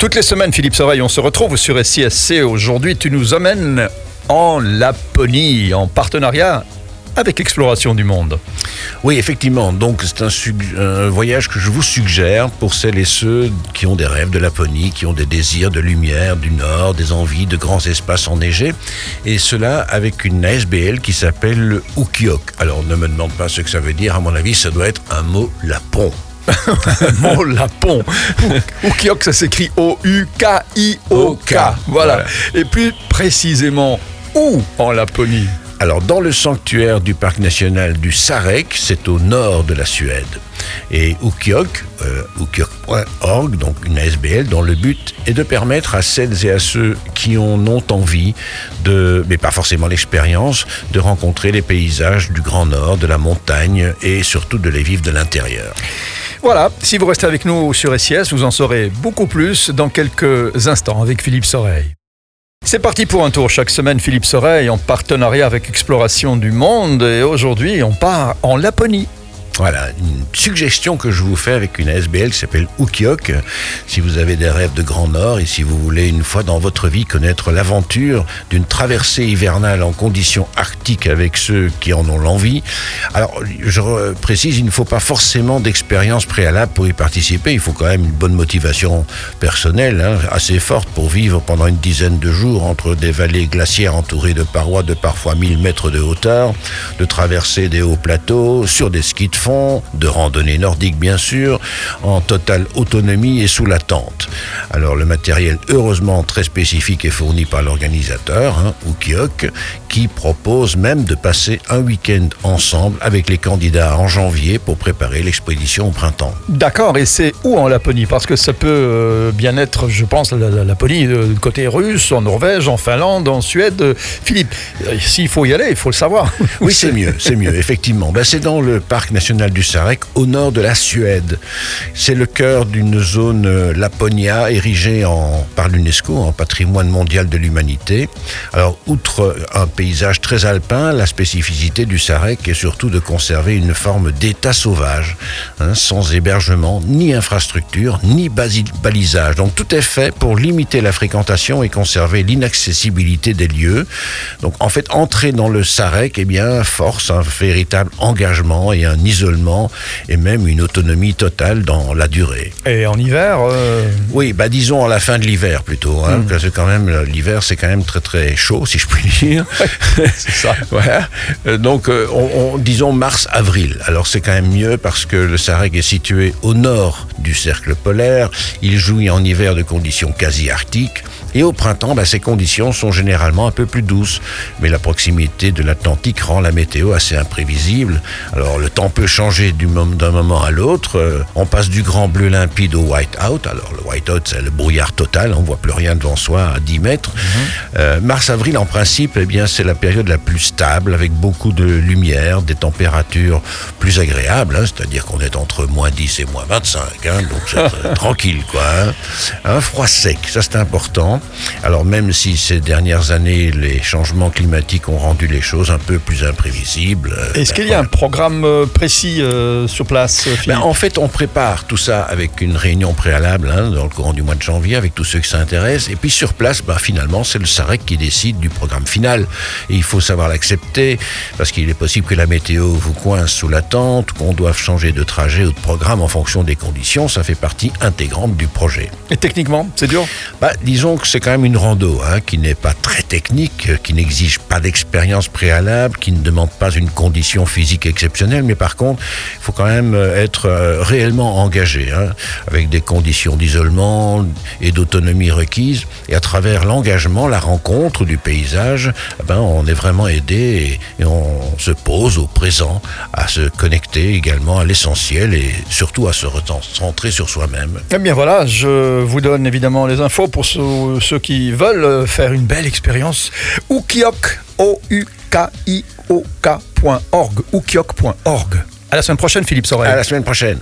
Toutes les semaines, Philippe Soreille, on se retrouve sur SISC. Aujourd'hui, tu nous emmènes en Laponie, en partenariat avec l'exploration du monde. Oui, effectivement. Donc, c'est un, voyage que je vous suggère pour celles et ceux qui ont des rêves de Laponie, qui ont des désirs de lumière, du nord, des envies de grands espaces enneigés. Et cela avec une ASBL qui s'appelle le Ukiok. Alors, ne me demande pas ce que ça veut dire. À mon avis, ça doit être un mot lapon. Mon lapon. Ukiok, ça s'écrit O-U-K-I-O-K. Voilà. Et plus précisément, où en Laponie? Alors, dans le sanctuaire du parc national du Sarek, c'est au nord de la Suède. Et Ukiok, euh, ukiok.org, donc une ASBL, dont le but est de permettre à celles et à ceux qui en ont envie, de, mais pas forcément l'expérience, de rencontrer les paysages du Grand Nord, de la montagne et surtout de les vivre de l'intérieur. Voilà, si vous restez avec nous sur SIS, vous en saurez beaucoup plus dans quelques instants avec Philippe Soreille. C'est parti pour un tour chaque semaine, Philippe Soreille, en partenariat avec Exploration du Monde. Et aujourd'hui, on part en Laponie. Voilà, une suggestion que je vous fais avec une SBL qui s'appelle Ukiok. Si vous avez des rêves de Grand Nord et si vous voulez une fois dans votre vie connaître l'aventure d'une traversée hivernale en conditions arctiques avec ceux qui en ont l'envie. Alors, je précise, il ne faut pas forcément d'expérience préalable pour y participer. Il faut quand même une bonne motivation personnelle, hein, assez forte pour vivre pendant une dizaine de jours entre des vallées glaciaires entourées de parois de parfois 1000 mètres de hauteur, de traverser des hauts plateaux, sur des skis de fond de randonnée nordique bien sûr, en totale autonomie et sous la tente. Alors le matériel heureusement très spécifique est fourni par l'organisateur, hein, Ukiok, qui propose même de passer un week-end ensemble avec les candidats en janvier pour préparer l'expédition au printemps. D'accord, et c'est où en Laponie? Parce que ça peut euh, bien être, je pense, la, la Laponie euh, côté russe, en Norvège, en Finlande, en Suède. Philippe, euh, s'il faut y aller, il faut le savoir. Oui, c'est mieux, c'est mieux, effectivement. Ben, c'est dans le parc national du Sarek, au nord de la Suède. C'est le cœur d'une zone Laponia érigée en, par l'UNESCO en patrimoine mondial de l'humanité. Alors, outre un paysage très alpin, la spécificité du Sarek est surtout de conserver une forme d'état sauvage, hein, sans hébergement, ni infrastructure, ni balisage. Donc tout est fait pour limiter la fréquentation et conserver l'inaccessibilité des lieux. Donc en fait, entrer dans le Sarek, eh bien, force un véritable engagement et un isolement et même une autonomie totale dans la durée. Et en hiver euh... Oui, bah disons à la fin de l'hiver plutôt, hein, mmh. parce que quand même l'hiver c'est quand même très très chaud si je puis dire. c'est ça. Voilà. Donc, euh, on, on, disons mars-avril. Alors, c'est quand même mieux parce que le Sarek est situé au nord du cercle polaire. Il jouit en hiver de conditions quasi arctiques. Et au printemps, bah, ces conditions sont généralement un peu plus douces. Mais la proximité de l'Atlantique rend la météo assez imprévisible. Alors, le temps peut changer d'un moment à l'autre. Euh, on passe du grand bleu limpide au white out. Alors, le white out, c'est le brouillard total. On voit plus rien devant soi à 10 mètres. Mm -hmm. euh, Mars-avril, en principe, eh bien, c'est la période la plus stable, avec beaucoup de lumière, des températures plus agréables, hein, c'est-à-dire qu'on est entre moins 10 et moins 25, hein, donc c'est tranquille, quoi. Hein. Un froid sec, ça c'est important. Alors même si ces dernières années, les changements climatiques ont rendu les choses un peu plus imprévisibles. Est-ce ben, qu'il y a un programme euh, précis euh, sur place ben, En fait, on prépare tout ça avec une réunion préalable hein, dans le courant du mois de janvier avec tous ceux qui s'intéressent. Et puis sur place, ben, finalement, c'est le SAREC qui décide du programme final. Et il faut savoir l'accepter parce qu'il est possible que la météo vous coince sous la tente, qu'on doive changer de trajet ou de programme en fonction des conditions. Ça fait partie intégrante du projet. Et techniquement, c'est dur? Bah, Disons que c'est quand même une rando hein, qui n'est pas très technique, qui n'exige pas d'expérience préalable, qui ne demande pas une condition physique exceptionnelle, mais par contre, il faut quand même être réellement engagé, hein, avec des conditions d'isolement et d'autonomie requises. Et à travers l'engagement, la rencontre du paysage, ben, on est vraiment aidé et, et on se pose au présent à se connecter également à l'essentiel et surtout à se recentrer sur soi-même. Eh bien voilà, je vous donne évidemment les infos pour ceux, qui veulent faire une belle expérience. Ukiok, O-U-K-I-O-K.org, ukiok.org. À la semaine prochaine, Philippe Sorel. À la semaine prochaine.